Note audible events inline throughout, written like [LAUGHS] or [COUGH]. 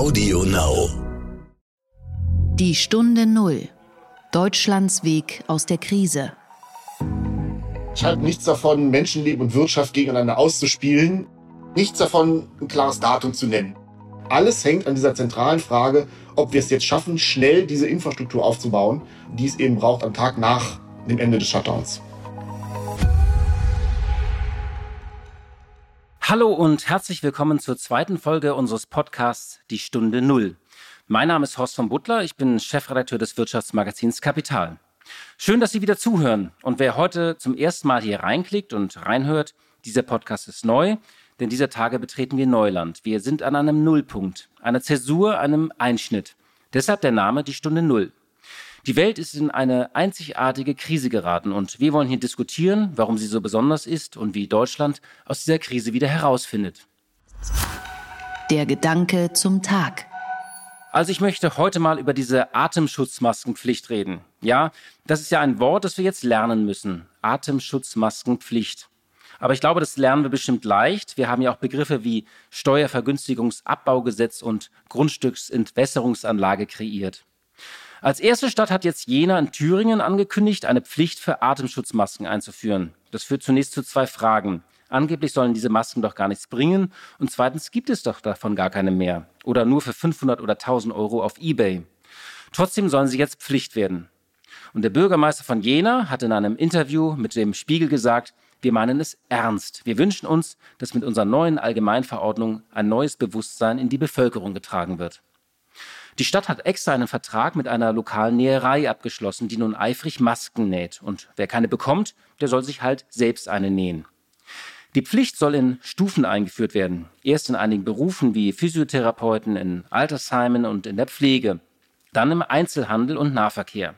Audio Now. Die Stunde Null. Deutschlands Weg aus der Krise. Ich halte nichts davon, Menschenleben und Wirtschaft gegeneinander auszuspielen. Nichts davon, ein klares Datum zu nennen. Alles hängt an dieser zentralen Frage, ob wir es jetzt schaffen, schnell diese Infrastruktur aufzubauen, die es eben braucht am Tag nach dem Ende des Shutdowns. Hallo und herzlich willkommen zur zweiten Folge unseres Podcasts Die Stunde Null. Mein Name ist Horst von Butler, ich bin Chefredakteur des Wirtschaftsmagazins Kapital. Schön, dass Sie wieder zuhören. Und wer heute zum ersten Mal hier reinklickt und reinhört, dieser Podcast ist neu, denn dieser Tage betreten wir Neuland. Wir sind an einem Nullpunkt, einer Zäsur, einem Einschnitt. Deshalb der Name Die Stunde Null. Die Welt ist in eine einzigartige Krise geraten und wir wollen hier diskutieren, warum sie so besonders ist und wie Deutschland aus dieser Krise wieder herausfindet. Der Gedanke zum Tag. Also ich möchte heute mal über diese Atemschutzmaskenpflicht reden. Ja, das ist ja ein Wort, das wir jetzt lernen müssen. Atemschutzmaskenpflicht. Aber ich glaube, das lernen wir bestimmt leicht. Wir haben ja auch Begriffe wie Steuervergünstigungsabbaugesetz und Grundstücksentwässerungsanlage kreiert. Als erste Stadt hat jetzt Jena in Thüringen angekündigt, eine Pflicht für Atemschutzmasken einzuführen. Das führt zunächst zu zwei Fragen. Angeblich sollen diese Masken doch gar nichts bringen und zweitens gibt es doch davon gar keine mehr oder nur für 500 oder 1000 Euro auf eBay. Trotzdem sollen sie jetzt Pflicht werden. Und der Bürgermeister von Jena hat in einem Interview mit dem Spiegel gesagt, wir meinen es ernst. Wir wünschen uns, dass mit unserer neuen Allgemeinverordnung ein neues Bewusstsein in die Bevölkerung getragen wird. Die Stadt hat extra einen Vertrag mit einer lokalen Näherei abgeschlossen, die nun eifrig Masken näht. Und wer keine bekommt, der soll sich halt selbst eine nähen. Die Pflicht soll in Stufen eingeführt werden. Erst in einigen Berufen wie Physiotherapeuten, in Altersheimen und in der Pflege. Dann im Einzelhandel und Nahverkehr.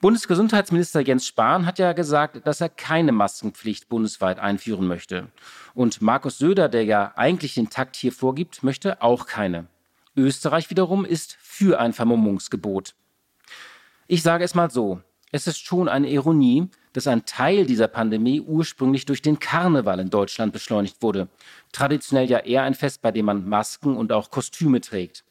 Bundesgesundheitsminister Jens Spahn hat ja gesagt, dass er keine Maskenpflicht bundesweit einführen möchte. Und Markus Söder, der ja eigentlich den Takt hier vorgibt, möchte auch keine. Österreich wiederum ist für ein Vermummungsgebot. Ich sage es mal so, es ist schon eine Ironie, dass ein Teil dieser Pandemie ursprünglich durch den Karneval in Deutschland beschleunigt wurde. Traditionell ja eher ein Fest, bei dem man Masken und auch Kostüme trägt.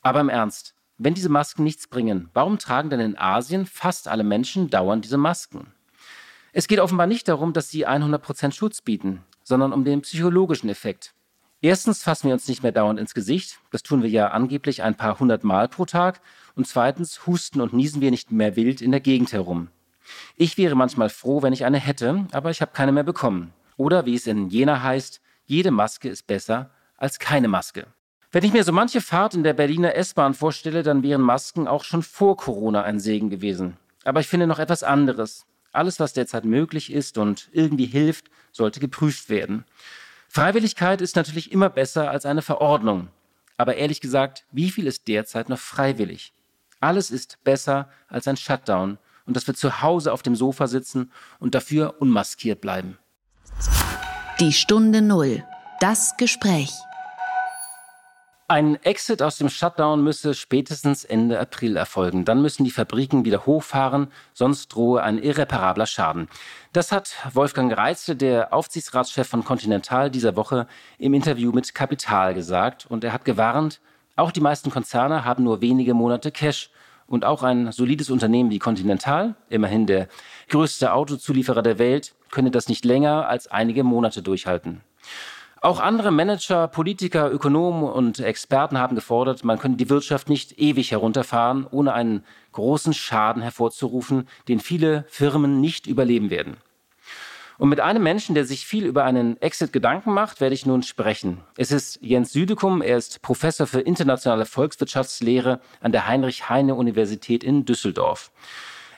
Aber im Ernst, wenn diese Masken nichts bringen, warum tragen denn in Asien fast alle Menschen dauernd diese Masken? Es geht offenbar nicht darum, dass sie 100% Schutz bieten, sondern um den psychologischen Effekt. Erstens fassen wir uns nicht mehr dauernd ins Gesicht. Das tun wir ja angeblich ein paar hundert Mal pro Tag. Und zweitens husten und niesen wir nicht mehr wild in der Gegend herum. Ich wäre manchmal froh, wenn ich eine hätte, aber ich habe keine mehr bekommen. Oder wie es in Jena heißt, jede Maske ist besser als keine Maske. Wenn ich mir so manche Fahrt in der Berliner S-Bahn vorstelle, dann wären Masken auch schon vor Corona ein Segen gewesen. Aber ich finde noch etwas anderes. Alles, was derzeit möglich ist und irgendwie hilft, sollte geprüft werden. Freiwilligkeit ist natürlich immer besser als eine Verordnung. Aber ehrlich gesagt, wie viel ist derzeit noch freiwillig? Alles ist besser als ein Shutdown und dass wir zu Hause auf dem Sofa sitzen und dafür unmaskiert bleiben. Die Stunde Null. Das Gespräch. Ein Exit aus dem Shutdown müsse spätestens Ende April erfolgen. Dann müssen die Fabriken wieder hochfahren, sonst drohe ein irreparabler Schaden. Das hat Wolfgang Reitze, der Aufsichtsratschef von Continental, dieser Woche im Interview mit Kapital gesagt. Und er hat gewarnt, auch die meisten Konzerne haben nur wenige Monate Cash. Und auch ein solides Unternehmen wie Continental, immerhin der größte Autozulieferer der Welt, könne das nicht länger als einige Monate durchhalten. Auch andere Manager, Politiker, Ökonomen und Experten haben gefordert, man könne die Wirtschaft nicht ewig herunterfahren, ohne einen großen Schaden hervorzurufen, den viele Firmen nicht überleben werden. Und mit einem Menschen, der sich viel über einen Exit Gedanken macht, werde ich nun sprechen. Es ist Jens Südekum. Er ist Professor für internationale Volkswirtschaftslehre an der Heinrich-Heine-Universität in Düsseldorf.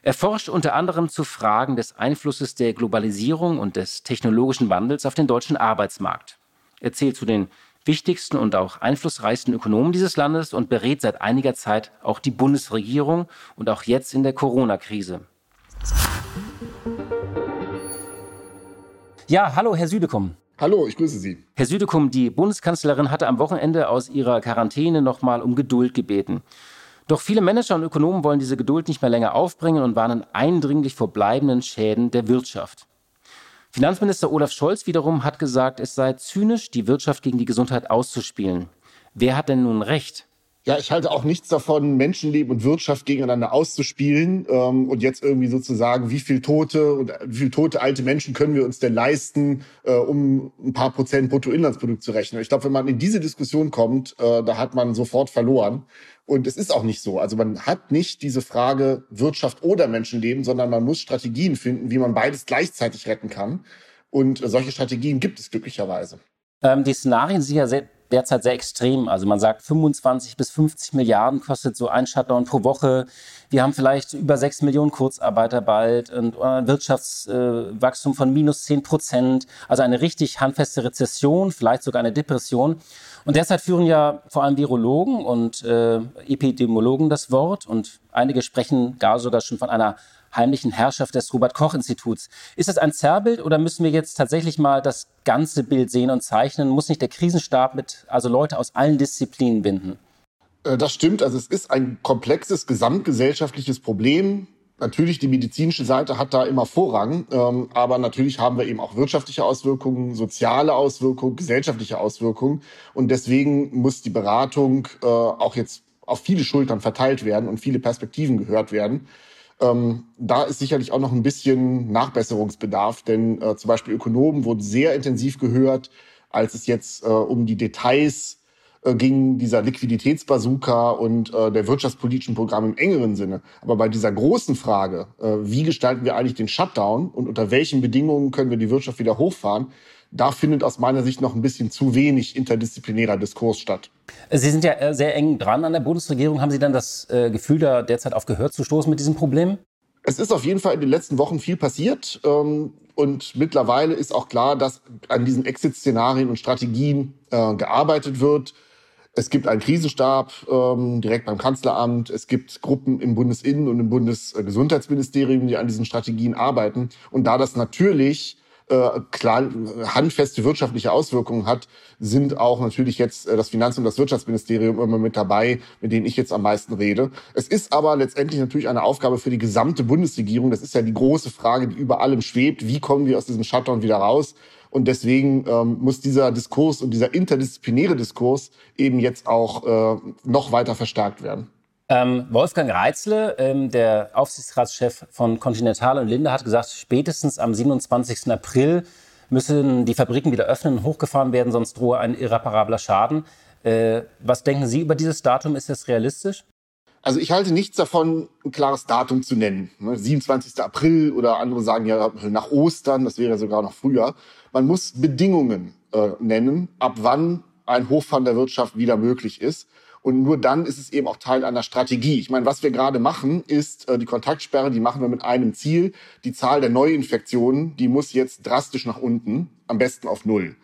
Er forscht unter anderem zu Fragen des Einflusses der Globalisierung und des technologischen Wandels auf den deutschen Arbeitsmarkt. Er zählt zu den wichtigsten und auch einflussreichsten Ökonomen dieses Landes und berät seit einiger Zeit auch die Bundesregierung und auch jetzt in der Corona-Krise. Ja, hallo, Herr Südekum. Hallo, ich grüße Sie. Herr Südekum, die Bundeskanzlerin hatte am Wochenende aus ihrer Quarantäne nochmal um Geduld gebeten. Doch viele Manager und Ökonomen wollen diese Geduld nicht mehr länger aufbringen und warnen eindringlich vor bleibenden Schäden der Wirtschaft. Finanzminister Olaf Scholz wiederum hat gesagt, es sei zynisch, die Wirtschaft gegen die Gesundheit auszuspielen. Wer hat denn nun recht? Ja, ich halte auch nichts davon, Menschenleben und Wirtschaft gegeneinander auszuspielen ähm, und jetzt irgendwie sozusagen, wie viel tote und wie viel tote alte Menschen können wir uns denn leisten, äh, um ein paar Prozent Bruttoinlandsprodukt zu rechnen. Ich glaube, wenn man in diese Diskussion kommt, äh, da hat man sofort verloren. Und es ist auch nicht so. Also man hat nicht diese Frage Wirtschaft oder Menschenleben, sondern man muss Strategien finden, wie man beides gleichzeitig retten kann. Und äh, solche Strategien gibt es glücklicherweise. Ähm, die Szenarien sind ja sehr derzeit sehr extrem. Also man sagt 25 bis 50 Milliarden kostet so ein Shutdown pro Woche. Wir haben vielleicht über 6 Millionen Kurzarbeiter bald und ein Wirtschaftswachstum von minus 10 Prozent. Also eine richtig handfeste Rezession, vielleicht sogar eine Depression. Und derzeit führen ja vor allem Virologen und äh, Epidemiologen das Wort und einige sprechen gar sogar schon von einer heimlichen Herrschaft des Robert-Koch-Instituts. Ist das ein Zerrbild oder müssen wir jetzt tatsächlich mal das ganze Bild sehen und zeichnen? Muss nicht der Krisenstab mit, also Leute aus allen Disziplinen binden? Äh, das stimmt. Also es ist ein komplexes gesamtgesellschaftliches Problem. Natürlich, die medizinische Seite hat da immer Vorrang, ähm, aber natürlich haben wir eben auch wirtschaftliche Auswirkungen, soziale Auswirkungen, gesellschaftliche Auswirkungen. Und deswegen muss die Beratung äh, auch jetzt auf viele Schultern verteilt werden und viele Perspektiven gehört werden. Ähm, da ist sicherlich auch noch ein bisschen Nachbesserungsbedarf, denn äh, zum Beispiel Ökonomen wurden sehr intensiv gehört, als es jetzt äh, um die Details äh, ging, dieser Liquiditätsbazooka und äh, der wirtschaftspolitischen Programme im engeren Sinne. Aber bei dieser großen Frage, äh, wie gestalten wir eigentlich den Shutdown und unter welchen Bedingungen können wir die Wirtschaft wieder hochfahren, da findet aus meiner Sicht noch ein bisschen zu wenig interdisziplinärer Diskurs statt. Sie sind ja äh, sehr eng dran an der Bundesregierung. Haben Sie dann das äh, Gefühl, da derzeit auf Gehör zu stoßen mit diesem Problem? Es ist auf jeden Fall in den letzten Wochen viel passiert. Ähm, und mittlerweile ist auch klar, dass an diesen Exit-Szenarien und Strategien äh, gearbeitet wird. Es gibt einen Krisenstab ähm, direkt beim Kanzleramt. Es gibt Gruppen im Bundesinnen- und im Bundesgesundheitsministerium, die an diesen Strategien arbeiten. Und da das natürlich äh, klar handfeste wirtschaftliche Auswirkungen hat, sind auch natürlich jetzt äh, das Finanz- und das Wirtschaftsministerium immer mit dabei, mit denen ich jetzt am meisten rede. Es ist aber letztendlich natürlich eine Aufgabe für die gesamte Bundesregierung. Das ist ja die große Frage, die über allem schwebt. Wie kommen wir aus diesem Shutdown wieder raus? Und deswegen ähm, muss dieser Diskurs und dieser interdisziplinäre Diskurs eben jetzt auch äh, noch weiter verstärkt werden. Ähm, Wolfgang Reitzle, ähm, der Aufsichtsratschef von Continental und Linde, hat gesagt, spätestens am 27. April müssen die Fabriken wieder öffnen und hochgefahren werden, sonst drohe ein irreparabler Schaden. Äh, was denken Sie über dieses Datum? Ist das realistisch? Also ich halte nichts davon, ein klares Datum zu nennen. 27. Ne, April oder andere sagen ja nach Ostern, das wäre sogar noch früher. Man muss Bedingungen äh, nennen, ab wann ein Hochfahren der Wirtschaft wieder möglich ist. Und nur dann ist es eben auch Teil einer Strategie. Ich meine, was wir gerade machen, ist äh, die Kontaktsperre, die machen wir mit einem Ziel. Die Zahl der Neuinfektionen, die muss jetzt drastisch nach unten, am besten auf Null.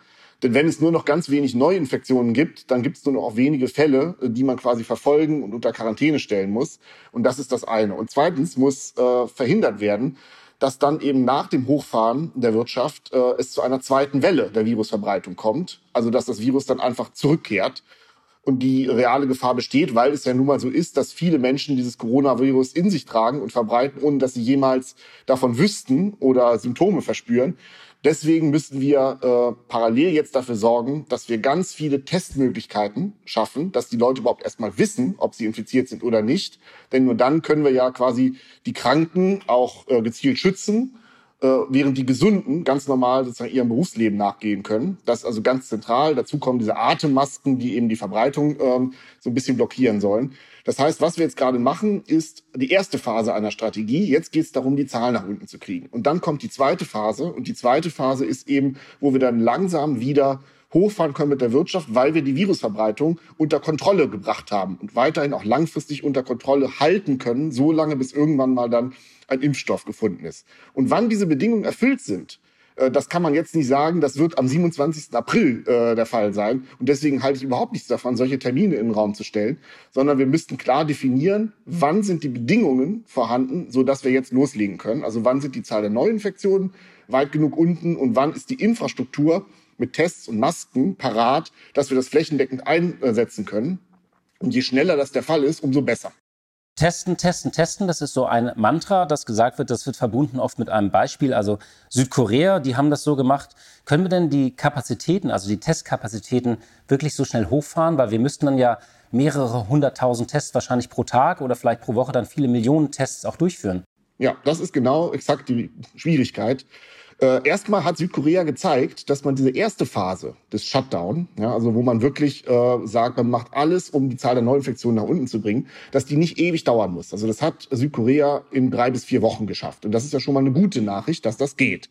Denn wenn es nur noch ganz wenig Neuinfektionen gibt, dann gibt es nur noch auch wenige Fälle, äh, die man quasi verfolgen und unter Quarantäne stellen muss. Und das ist das eine. Und zweitens muss äh, verhindert werden, dass dann eben nach dem Hochfahren der Wirtschaft äh, es zu einer zweiten Welle der Virusverbreitung kommt. Also dass das Virus dann einfach zurückkehrt und die reale Gefahr besteht, weil es ja nun mal so ist, dass viele Menschen dieses Coronavirus in sich tragen und verbreiten, ohne dass sie jemals davon wüssten oder Symptome verspüren. Deswegen müssen wir äh, parallel jetzt dafür sorgen, dass wir ganz viele Testmöglichkeiten schaffen, dass die Leute überhaupt erstmal wissen, ob sie infiziert sind oder nicht. Denn nur dann können wir ja quasi die Kranken auch äh, gezielt schützen während die Gesunden ganz normal sozusagen ihrem Berufsleben nachgehen können. Das ist also ganz zentral. Dazu kommen diese Atemmasken, die eben die Verbreitung ähm, so ein bisschen blockieren sollen. Das heißt, was wir jetzt gerade machen, ist die erste Phase einer Strategie. Jetzt geht es darum, die Zahlen nach unten zu kriegen. Und dann kommt die zweite Phase. Und die zweite Phase ist eben, wo wir dann langsam wieder hochfahren können mit der Wirtschaft, weil wir die Virusverbreitung unter Kontrolle gebracht haben und weiterhin auch langfristig unter Kontrolle halten können, so lange bis irgendwann mal dann ein Impfstoff gefunden ist. Und wann diese Bedingungen erfüllt sind, äh, das kann man jetzt nicht sagen, das wird am 27. April äh, der Fall sein. Und deswegen halte ich überhaupt nichts davon, solche Termine in den Raum zu stellen, sondern wir müssten klar definieren, wann sind die Bedingungen vorhanden, sodass wir jetzt loslegen können. Also wann sind die Zahl der Neuinfektionen weit genug unten und wann ist die Infrastruktur mit Tests und Masken parat, dass wir das flächendeckend einsetzen können. Und je schneller das der Fall ist, umso besser. Testen, testen, testen, das ist so ein Mantra, das gesagt wird, das wird verbunden oft mit einem Beispiel. Also Südkorea, die haben das so gemacht. Können wir denn die Kapazitäten, also die Testkapazitäten wirklich so schnell hochfahren? Weil wir müssten dann ja mehrere hunderttausend Tests wahrscheinlich pro Tag oder vielleicht pro Woche dann viele Millionen Tests auch durchführen. Ja, das ist genau exakt die Schwierigkeit. Äh, erstmal hat Südkorea gezeigt, dass man diese erste Phase des Shutdown, ja, also wo man wirklich äh, sagt, man macht alles, um die Zahl der Neuinfektionen nach unten zu bringen, dass die nicht ewig dauern muss. Also das hat Südkorea in drei bis vier Wochen geschafft. Und das ist ja schon mal eine gute Nachricht, dass das geht.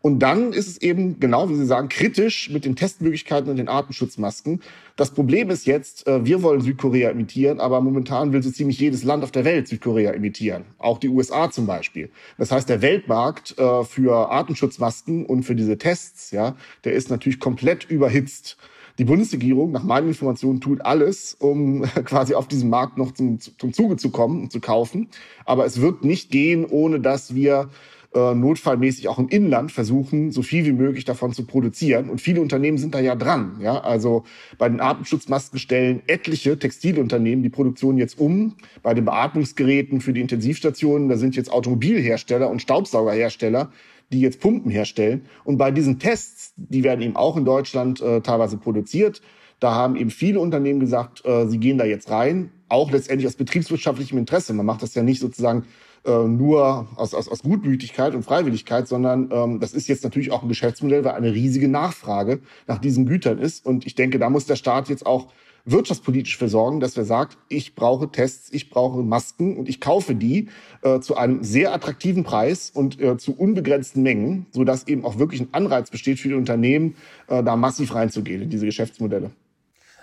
Und dann ist es eben, genau wie Sie sagen, kritisch mit den Testmöglichkeiten und den Artenschutzmasken. Das Problem ist jetzt, äh, wir wollen Südkorea imitieren, aber momentan will so ziemlich jedes Land auf der Welt Südkorea imitieren. Auch die USA zum Beispiel. Das heißt, der Weltmarkt äh, für Artenschutzmasken und für diese Tests, ja, der ist natürlich komplett überhitzt. Die Bundesregierung, nach meinen Informationen, tut alles, um [LAUGHS] quasi auf diesem Markt noch zum, zum Zuge zu kommen und zu kaufen. Aber es wird nicht gehen, ohne dass wir äh, notfallmäßig auch im Inland versuchen, so viel wie möglich davon zu produzieren. Und viele Unternehmen sind da ja dran. Ja? Also bei den Atemschutzmasken stellen etliche Textilunternehmen die Produktion jetzt um. Bei den Beatmungsgeräten für die Intensivstationen, da sind jetzt Automobilhersteller und Staubsaugerhersteller, die jetzt Pumpen herstellen. Und bei diesen Tests, die werden eben auch in Deutschland äh, teilweise produziert. Da haben eben viele Unternehmen gesagt, äh, sie gehen da jetzt rein, auch letztendlich aus betriebswirtschaftlichem Interesse. Man macht das ja nicht sozusagen äh, nur aus, aus, aus Gutmütigkeit und Freiwilligkeit, sondern ähm, das ist jetzt natürlich auch ein Geschäftsmodell, weil eine riesige Nachfrage nach diesen Gütern ist. Und ich denke, da muss der Staat jetzt auch wirtschaftspolitisch für sorgen, dass er sagt, ich brauche Tests, ich brauche Masken und ich kaufe die äh, zu einem sehr attraktiven Preis und äh, zu unbegrenzten Mengen, sodass eben auch wirklich ein Anreiz besteht für die Unternehmen, äh, da massiv reinzugehen in diese Geschäftsmodelle.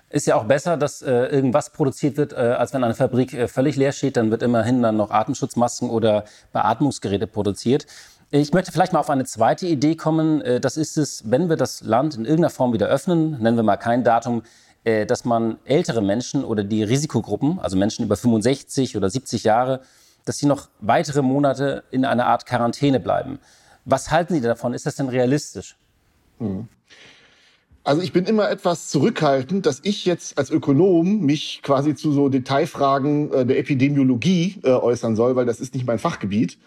Ist ja auch besser, dass äh, irgendwas produziert wird, äh, als wenn eine Fabrik äh, völlig leer steht. Dann wird immerhin dann noch Atemschutzmasken oder Beatmungsgeräte produziert. Ich möchte vielleicht mal auf eine zweite Idee kommen. Äh, das ist es, wenn wir das Land in irgendeiner Form wieder öffnen, nennen wir mal kein Datum, äh, dass man ältere Menschen oder die Risikogruppen, also Menschen über 65 oder 70 Jahre, dass sie noch weitere Monate in einer Art Quarantäne bleiben. Was halten Sie davon? Ist das denn realistisch? Hm. Also ich bin immer etwas zurückhaltend, dass ich jetzt als Ökonom mich quasi zu so Detailfragen äh, der Epidemiologie äh, äußern soll, weil das ist nicht mein Fachgebiet.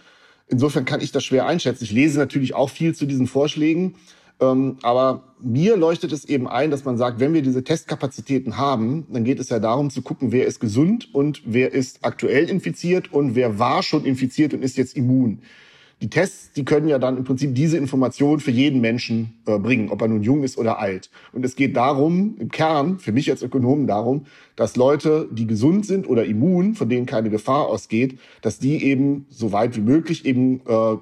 Insofern kann ich das schwer einschätzen. Ich lese natürlich auch viel zu diesen Vorschlägen. Ähm, aber mir leuchtet es eben ein, dass man sagt, wenn wir diese Testkapazitäten haben, dann geht es ja darum zu gucken, wer ist gesund und wer ist aktuell infiziert und wer war schon infiziert und ist jetzt immun die Tests, die können ja dann im Prinzip diese Information für jeden Menschen äh, bringen, ob er nun jung ist oder alt. Und es geht darum, im Kern, für mich als Ökonomen darum, dass Leute, die gesund sind oder immun, von denen keine Gefahr ausgeht, dass die eben so weit wie möglich eben äh,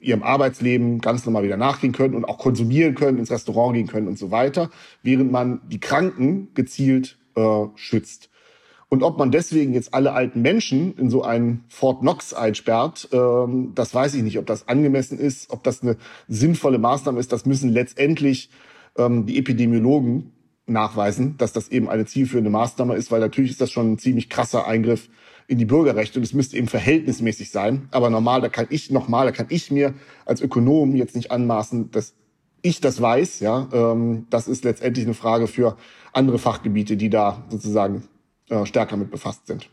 ihrem Arbeitsleben ganz normal wieder nachgehen können und auch konsumieren können, ins Restaurant gehen können und so weiter, während man die Kranken gezielt äh, schützt. Und ob man deswegen jetzt alle alten Menschen in so einen Fort Knox einsperrt, ähm, das weiß ich nicht, ob das angemessen ist, ob das eine sinnvolle Maßnahme ist. Das müssen letztendlich ähm, die Epidemiologen nachweisen, dass das eben eine zielführende Maßnahme ist, weil natürlich ist das schon ein ziemlich krasser Eingriff in die Bürgerrechte und es müsste eben verhältnismäßig sein. Aber normal, da kann ich nochmal, da kann ich mir als Ökonom jetzt nicht anmaßen, dass ich das weiß. Ja, ähm, das ist letztendlich eine Frage für andere Fachgebiete, die da sozusagen äh, stärker mit befasst sind.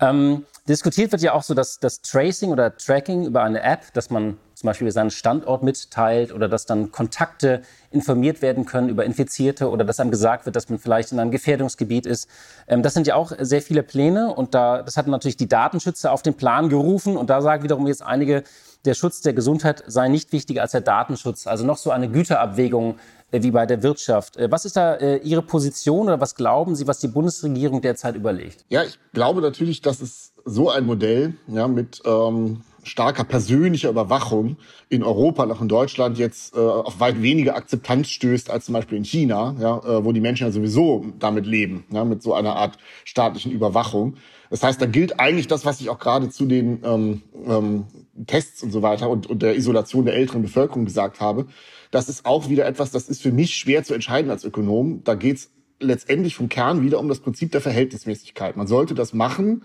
Ähm, diskutiert wird ja auch so dass das Tracing oder Tracking über eine App, dass man zum Beispiel seinen Standort mitteilt oder dass dann Kontakte informiert werden können über Infizierte oder dass einem gesagt wird, dass man vielleicht in einem Gefährdungsgebiet ist. Ähm, das sind ja auch sehr viele Pläne und da, das hat natürlich die Datenschützer auf den Plan gerufen und da sagen wiederum jetzt einige, der Schutz der Gesundheit sei nicht wichtiger als der Datenschutz. Also noch so eine Güterabwägung wie bei der Wirtschaft. Äh, was ist da äh, Ihre Position oder was glauben Sie, was die Bundesregierung derzeit überlegt? Ja, ich glaube natürlich, dass es so ein Modell ja, mit ähm, starker persönlicher Überwachung in Europa, noch in Deutschland jetzt äh, auf weit weniger Akzeptanz stößt als zum Beispiel in China, ja, äh, wo die Menschen ja sowieso damit leben, ja, mit so einer Art staatlichen Überwachung. Das heißt, da gilt eigentlich das, was ich auch gerade zu den ähm, ähm, Tests und so weiter und, und der Isolation der älteren Bevölkerung gesagt habe. Das ist auch wieder etwas, das ist für mich schwer zu entscheiden als Ökonom. Da geht's letztendlich vom Kern wieder um das Prinzip der Verhältnismäßigkeit. Man sollte das machen,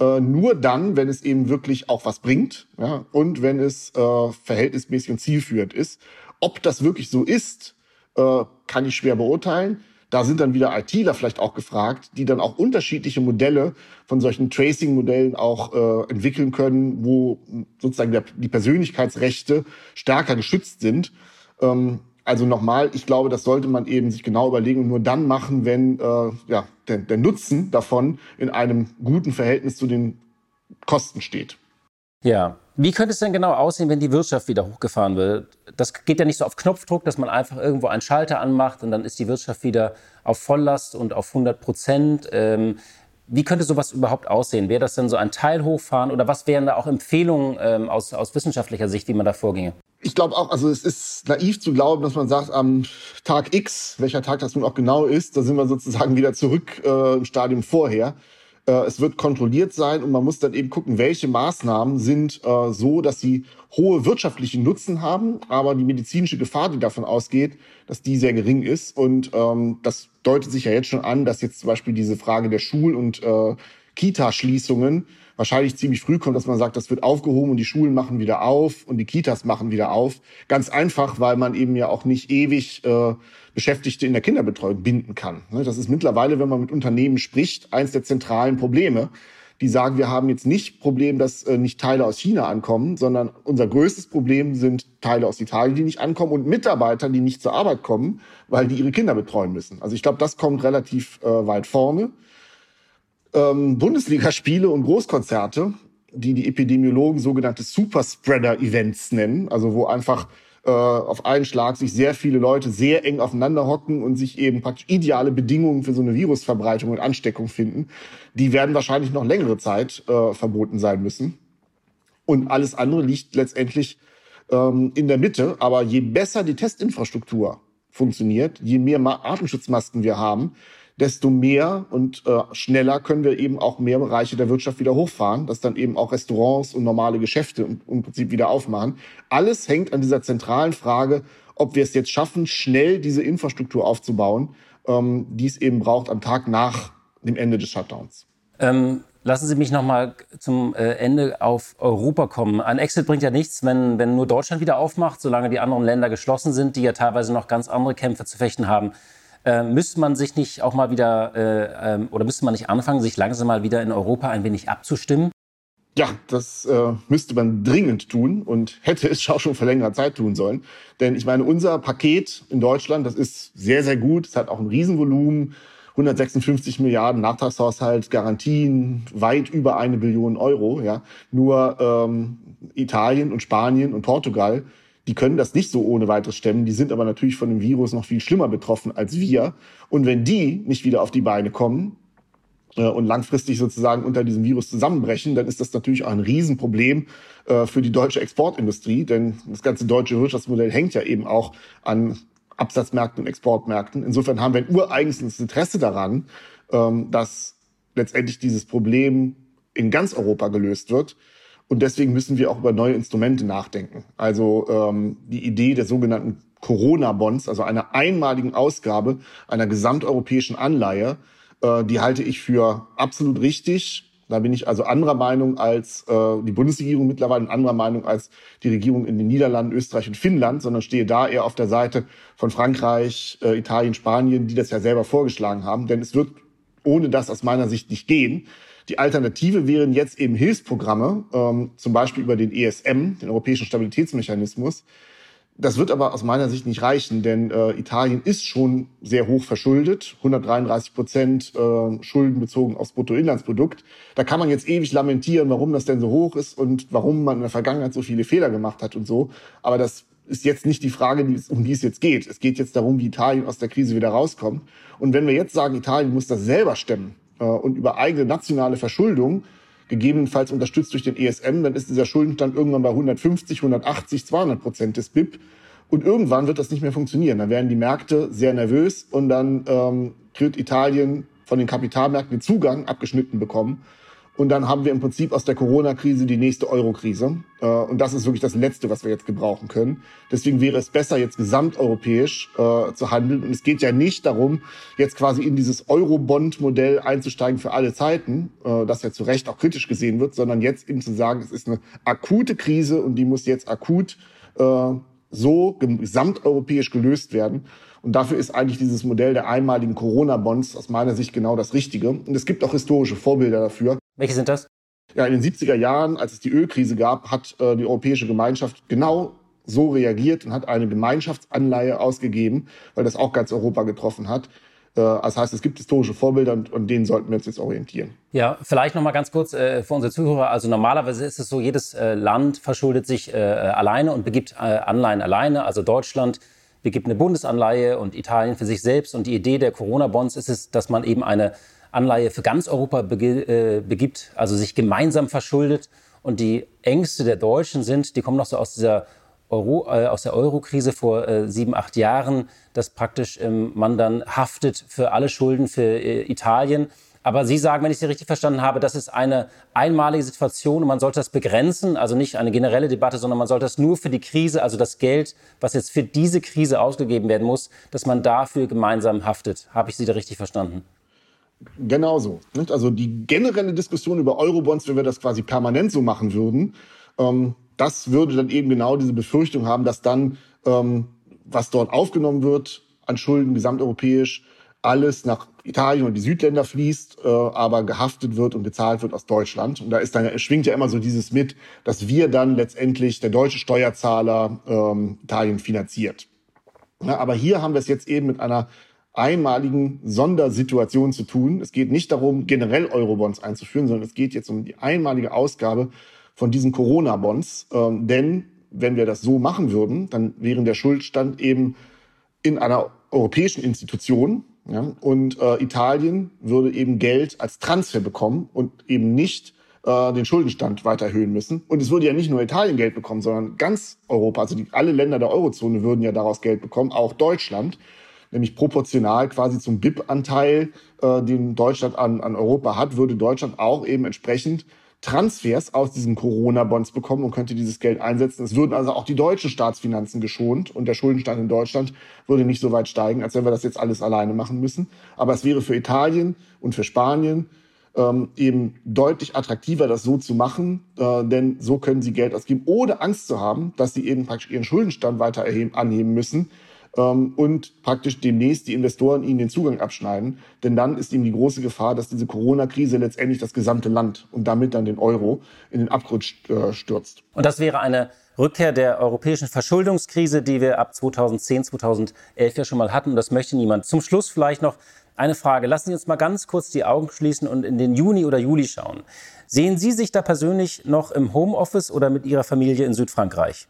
äh, nur dann, wenn es eben wirklich auch was bringt ja, und wenn es äh, verhältnismäßig und zielführend ist. Ob das wirklich so ist, äh, kann ich schwer beurteilen. Da sind dann wieder ITler vielleicht auch gefragt, die dann auch unterschiedliche Modelle von solchen Tracing-Modellen auch äh, entwickeln können, wo sozusagen der, die Persönlichkeitsrechte stärker geschützt sind. Ähm, also nochmal, ich glaube, das sollte man eben sich genau überlegen und nur dann machen, wenn äh, ja, der, der Nutzen davon in einem guten Verhältnis zu den Kosten steht. Ja, wie könnte es denn genau aussehen, wenn die Wirtschaft wieder hochgefahren wird? Das geht ja nicht so auf Knopfdruck, dass man einfach irgendwo einen Schalter anmacht und dann ist die Wirtschaft wieder auf Volllast und auf 100 Prozent. Ähm, wie könnte sowas überhaupt aussehen? Wäre das denn so ein Teil hochfahren oder was wären da auch Empfehlungen ähm, aus, aus wissenschaftlicher Sicht, wie man da vorginge? Ich glaube auch, also es ist naiv zu glauben, dass man sagt, am Tag X, welcher Tag das nun auch genau ist, da sind wir sozusagen wieder zurück äh, im Stadium vorher. Äh, es wird kontrolliert sein und man muss dann eben gucken, welche Maßnahmen sind äh, so, dass sie hohe wirtschaftliche Nutzen haben, aber die medizinische Gefahr, die davon ausgeht, dass die sehr gering ist. Und ähm, das deutet sich ja jetzt schon an, dass jetzt zum Beispiel diese Frage der Schul- und äh, Kita-Schließungen wahrscheinlich ziemlich früh kommt, dass man sagt, das wird aufgehoben und die Schulen machen wieder auf und die Kitas machen wieder auf. Ganz einfach, weil man eben ja auch nicht ewig äh, Beschäftigte in der Kinderbetreuung binden kann. Ne, das ist mittlerweile, wenn man mit Unternehmen spricht, eins der zentralen Probleme. Die sagen, wir haben jetzt nicht Problem, dass äh, nicht Teile aus China ankommen, sondern unser größtes Problem sind Teile aus Italien, die nicht ankommen und Mitarbeiter, die nicht zur Arbeit kommen, weil die ihre Kinder betreuen müssen. Also ich glaube, das kommt relativ äh, weit vorne ähm, Bundesligaspiele und Großkonzerte, die die Epidemiologen sogenannte Superspreader-Events nennen, also wo einfach äh, auf einen Schlag sich sehr viele Leute sehr eng aufeinander hocken und sich eben praktisch ideale Bedingungen für so eine Virusverbreitung und Ansteckung finden, die werden wahrscheinlich noch längere Zeit äh, verboten sein müssen. Und alles andere liegt letztendlich ähm, in der Mitte. Aber je besser die Testinfrastruktur funktioniert, je mehr Atemschutzmasken wir haben, desto mehr und äh, schneller können wir eben auch mehr Bereiche der Wirtschaft wieder hochfahren, dass dann eben auch Restaurants und normale Geschäfte im, im Prinzip wieder aufmachen. Alles hängt an dieser zentralen Frage, ob wir es jetzt schaffen, schnell diese Infrastruktur aufzubauen, ähm, die es eben braucht am Tag nach dem Ende des Shutdowns. Ähm, lassen Sie mich noch mal zum äh, Ende auf Europa kommen. Ein Exit bringt ja nichts, wenn, wenn nur Deutschland wieder aufmacht, solange die anderen Länder geschlossen sind, die ja teilweise noch ganz andere Kämpfe zu fechten haben. Äh, müsste man sich nicht auch mal wieder äh, ähm, oder müsste man nicht anfangen, sich langsam mal wieder in Europa ein wenig abzustimmen? Ja, das äh, müsste man dringend tun und hätte es auch schon vor längerer Zeit tun sollen. Denn ich meine, unser Paket in Deutschland, das ist sehr, sehr gut. Es hat auch ein Riesenvolumen. 156 Milliarden Nachtragshaushalt, Garantien, weit über eine Billion Euro. Ja. Nur ähm, Italien und Spanien und Portugal die können das nicht so ohne weiteres stemmen. Die sind aber natürlich von dem Virus noch viel schlimmer betroffen als wir. Und wenn die nicht wieder auf die Beine kommen äh, und langfristig sozusagen unter diesem Virus zusammenbrechen, dann ist das natürlich auch ein Riesenproblem äh, für die deutsche Exportindustrie. Denn das ganze deutsche Wirtschaftsmodell hängt ja eben auch an Absatzmärkten und Exportmärkten. Insofern haben wir ein ureigenes Interesse daran, ähm, dass letztendlich dieses Problem in ganz Europa gelöst wird. Und deswegen müssen wir auch über neue Instrumente nachdenken. Also ähm, die Idee der sogenannten Corona-Bonds, also einer einmaligen Ausgabe einer gesamteuropäischen Anleihe, äh, die halte ich für absolut richtig. Da bin ich also anderer Meinung als äh, die Bundesregierung mittlerweile und anderer Meinung als die Regierung in den Niederlanden, Österreich und Finnland, sondern stehe da eher auf der Seite von Frankreich, äh, Italien, Spanien, die das ja selber vorgeschlagen haben. Denn es wird ohne das aus meiner Sicht nicht gehen. Die Alternative wären jetzt eben Hilfsprogramme, ähm, zum Beispiel über den ESM, den Europäischen Stabilitätsmechanismus. Das wird aber aus meiner Sicht nicht reichen, denn äh, Italien ist schon sehr hoch verschuldet, 133 Prozent äh, Schulden bezogen aufs Bruttoinlandsprodukt. Da kann man jetzt ewig lamentieren, warum das denn so hoch ist und warum man in der Vergangenheit so viele Fehler gemacht hat und so. Aber das ist jetzt nicht die Frage, um die es jetzt geht. Es geht jetzt darum, wie Italien aus der Krise wieder rauskommt. Und wenn wir jetzt sagen, Italien muss das selber stemmen, und über eigene nationale Verschuldung, gegebenenfalls unterstützt durch den ESM, dann ist dieser Schuldenstand irgendwann bei 150, 180, 200 Prozent des BIP. Und irgendwann wird das nicht mehr funktionieren. Dann werden die Märkte sehr nervös und dann ähm, wird Italien von den Kapitalmärkten den Zugang abgeschnitten bekommen. Und dann haben wir im Prinzip aus der Corona-Krise die nächste Euro-Krise. Äh, und das ist wirklich das Letzte, was wir jetzt gebrauchen können. Deswegen wäre es besser, jetzt gesamteuropäisch äh, zu handeln. Und es geht ja nicht darum, jetzt quasi in dieses Euro-Bond-Modell einzusteigen für alle Zeiten, äh, das ja zu Recht auch kritisch gesehen wird, sondern jetzt eben zu sagen, es ist eine akute Krise und die muss jetzt akut so gesamteuropäisch gelöst werden. Und dafür ist eigentlich dieses Modell der einmaligen Corona-Bonds aus meiner Sicht genau das Richtige. Und es gibt auch historische Vorbilder dafür. Welche sind das? Ja, in den 70er Jahren, als es die Ölkrise gab, hat äh, die Europäische Gemeinschaft genau so reagiert und hat eine Gemeinschaftsanleihe ausgegeben, weil das auch ganz Europa getroffen hat. Äh, das heißt, es gibt historische Vorbilder und, und denen sollten wir uns jetzt orientieren. Ja, vielleicht noch mal ganz kurz äh, für unsere Zuhörer. Also normalerweise ist es so, jedes äh, Land verschuldet sich äh, alleine und begibt äh, Anleihen alleine. Also Deutschland begibt eine Bundesanleihe und Italien für sich selbst. Und die Idee der Corona-Bonds ist es, dass man eben eine Anleihe für ganz Europa äh, begibt, also sich gemeinsam verschuldet. Und die Ängste der Deutschen sind, die kommen noch so aus dieser Euro, äh, aus der Euro-Krise vor äh, sieben, acht Jahren, dass praktisch ähm, man dann haftet für alle Schulden für äh, Italien. Aber Sie sagen, wenn ich Sie richtig verstanden habe, das ist eine einmalige Situation und man sollte das begrenzen, also nicht eine generelle Debatte, sondern man sollte das nur für die Krise, also das Geld, was jetzt für diese Krise ausgegeben werden muss, dass man dafür gemeinsam haftet. Habe ich Sie da richtig verstanden? Genau so. Also die generelle Diskussion über Eurobonds, wenn wir das quasi permanent so machen würden, ähm, das würde dann eben genau diese Befürchtung haben, dass dann, ähm, was dort aufgenommen wird an Schulden gesamteuropäisch, alles nach Italien und die Südländer fließt, äh, aber gehaftet wird und bezahlt wird aus Deutschland. Und da ist dann schwingt ja immer so dieses mit, dass wir dann letztendlich der deutsche Steuerzahler ähm, Italien finanziert. Ja, aber hier haben wir es jetzt eben mit einer einmaligen Sondersituation zu tun. Es geht nicht darum, generell Eurobonds einzuführen, sondern es geht jetzt um die einmalige Ausgabe von diesen Corona-Bonds. Ähm, denn wenn wir das so machen würden, dann wäre der Schuldstand eben in einer europäischen Institution. Ja, und äh, Italien würde eben Geld als Transfer bekommen und eben nicht äh, den Schuldenstand weiter erhöhen müssen. Und es würde ja nicht nur Italien Geld bekommen, sondern ganz Europa, also die, alle Länder der Eurozone würden ja daraus Geld bekommen, auch Deutschland, nämlich proportional quasi zum BIP-Anteil, äh, den Deutschland an, an Europa hat, würde Deutschland auch eben entsprechend Transfers aus diesen Corona-Bonds bekommen und könnte dieses Geld einsetzen. Es würden also auch die deutschen Staatsfinanzen geschont und der Schuldenstand in Deutschland würde nicht so weit steigen, als wenn wir das jetzt alles alleine machen müssen. Aber es wäre für Italien und für Spanien ähm, eben deutlich attraktiver, das so zu machen, äh, denn so können sie Geld ausgeben, ohne Angst zu haben, dass sie eben praktisch ihren Schuldenstand weiter erheben, anheben müssen ähm, und praktisch demnächst die Investoren ihnen den Zugang abschneiden. Denn dann ist ihm die große Gefahr, dass diese Corona-Krise letztendlich das gesamte Land und damit dann den Euro in den Abgrund äh, stürzt. Und das wäre eine Rückkehr der europäischen Verschuldungskrise, die wir ab 2010, 2011 ja schon mal hatten. Und das möchte niemand. Zum Schluss vielleicht noch eine Frage. Lassen Sie uns mal ganz kurz die Augen schließen und in den Juni oder Juli schauen. Sehen Sie sich da persönlich noch im Homeoffice oder mit Ihrer Familie in Südfrankreich?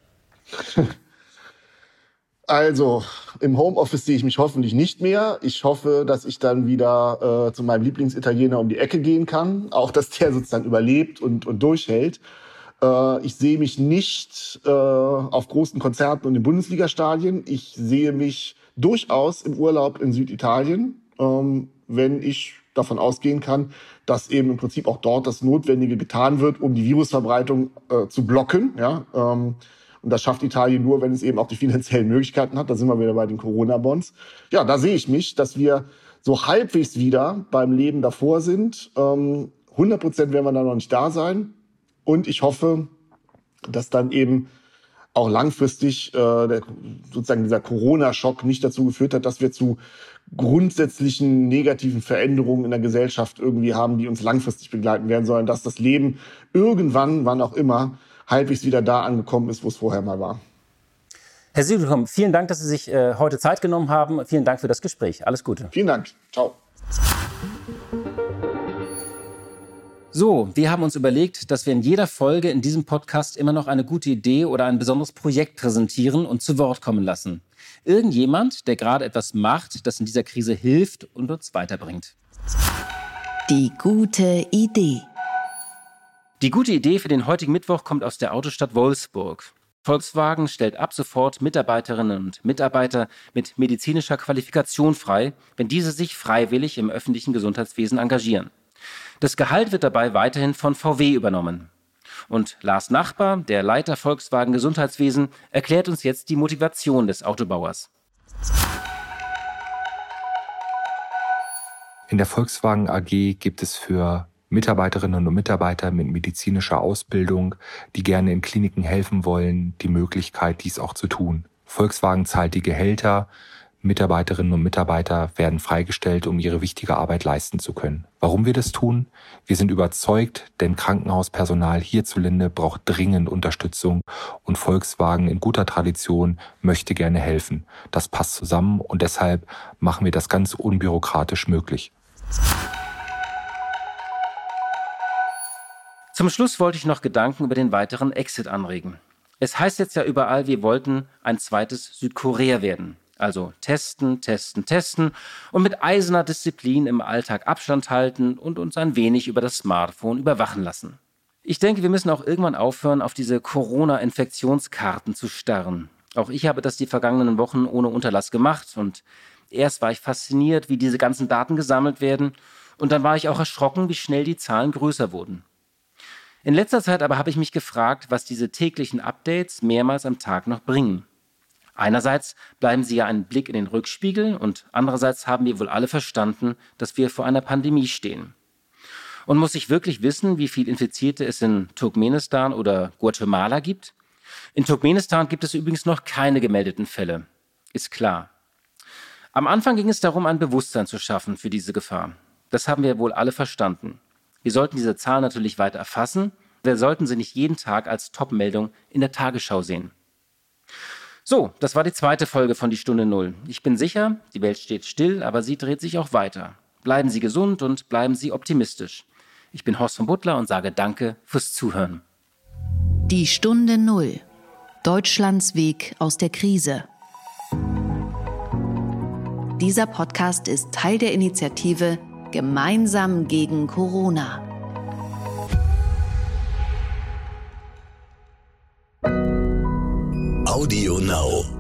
[LAUGHS] Also, im Homeoffice sehe ich mich hoffentlich nicht mehr. Ich hoffe, dass ich dann wieder äh, zu meinem Lieblingsitaliener um die Ecke gehen kann. Auch, dass der sozusagen überlebt und, und durchhält. Äh, ich sehe mich nicht äh, auf großen Konzerten und in Bundesligastadien. Ich sehe mich durchaus im Urlaub in Süditalien, ähm, wenn ich davon ausgehen kann, dass eben im Prinzip auch dort das Notwendige getan wird, um die Virusverbreitung äh, zu blocken. Ja, ähm, und das schafft Italien nur, wenn es eben auch die finanziellen Möglichkeiten hat. Da sind wir wieder bei den Corona-Bonds. Ja, da sehe ich mich, dass wir so halbwegs wieder beim Leben davor sind. 100 ähm, Prozent werden wir da noch nicht da sein. Und ich hoffe, dass dann eben auch langfristig äh, der, sozusagen dieser Corona-Schock nicht dazu geführt hat, dass wir zu grundsätzlichen negativen Veränderungen in der Gesellschaft irgendwie haben, die uns langfristig begleiten werden, sondern dass das Leben irgendwann, wann auch immer, halbwegs wieder da angekommen ist, wo es vorher mal war. Herr Siegelkom, vielen Dank, dass Sie sich äh, heute Zeit genommen haben. Vielen Dank für das Gespräch. Alles Gute. Vielen Dank. Ciao. So, wir haben uns überlegt, dass wir in jeder Folge in diesem Podcast immer noch eine gute Idee oder ein besonderes Projekt präsentieren und zu Wort kommen lassen. Irgendjemand, der gerade etwas macht, das in dieser Krise hilft und uns weiterbringt. Die gute Idee. Die gute Idee für den heutigen Mittwoch kommt aus der Autostadt Wolfsburg. Volkswagen stellt ab sofort Mitarbeiterinnen und Mitarbeiter mit medizinischer Qualifikation frei, wenn diese sich freiwillig im öffentlichen Gesundheitswesen engagieren. Das Gehalt wird dabei weiterhin von VW übernommen. Und Lars Nachbar, der Leiter Volkswagen Gesundheitswesen, erklärt uns jetzt die Motivation des Autobauers. In der Volkswagen AG gibt es für Mitarbeiterinnen und Mitarbeiter mit medizinischer Ausbildung, die gerne in Kliniken helfen wollen, die Möglichkeit, dies auch zu tun. Volkswagen zahlt die Gehälter, Mitarbeiterinnen und Mitarbeiter werden freigestellt, um ihre wichtige Arbeit leisten zu können. Warum wir das tun? Wir sind überzeugt, denn Krankenhauspersonal hierzulande braucht dringend Unterstützung und Volkswagen in guter Tradition möchte gerne helfen. Das passt zusammen und deshalb machen wir das ganz unbürokratisch möglich. Zum Schluss wollte ich noch Gedanken über den weiteren Exit anregen. Es heißt jetzt ja überall, wir wollten ein zweites Südkorea werden. Also testen, testen, testen und mit eiserner Disziplin im Alltag Abstand halten und uns ein wenig über das Smartphone überwachen lassen. Ich denke, wir müssen auch irgendwann aufhören, auf diese Corona-Infektionskarten zu starren. Auch ich habe das die vergangenen Wochen ohne Unterlass gemacht und erst war ich fasziniert, wie diese ganzen Daten gesammelt werden und dann war ich auch erschrocken, wie schnell die Zahlen größer wurden. In letzter Zeit aber habe ich mich gefragt, was diese täglichen Updates mehrmals am Tag noch bringen. Einerseits bleiben sie ja ein Blick in den Rückspiegel und andererseits haben wir wohl alle verstanden, dass wir vor einer Pandemie stehen. Und muss ich wirklich wissen, wie viel Infizierte es in Turkmenistan oder Guatemala gibt? In Turkmenistan gibt es übrigens noch keine gemeldeten Fälle. Ist klar. Am Anfang ging es darum, ein Bewusstsein zu schaffen für diese Gefahr. Das haben wir wohl alle verstanden. Wir sollten diese Zahlen natürlich weiter erfassen. Wir sollten sie nicht jeden Tag als Top-Meldung in der Tagesschau sehen. So, das war die zweite Folge von Die Stunde Null. Ich bin sicher, die Welt steht still, aber sie dreht sich auch weiter. Bleiben Sie gesund und bleiben Sie optimistisch. Ich bin Horst von Butler und sage Danke fürs Zuhören. Die Stunde Null. Deutschlands Weg aus der Krise. Dieser Podcast ist Teil der Initiative Gemeinsam gegen Corona. Audio Now.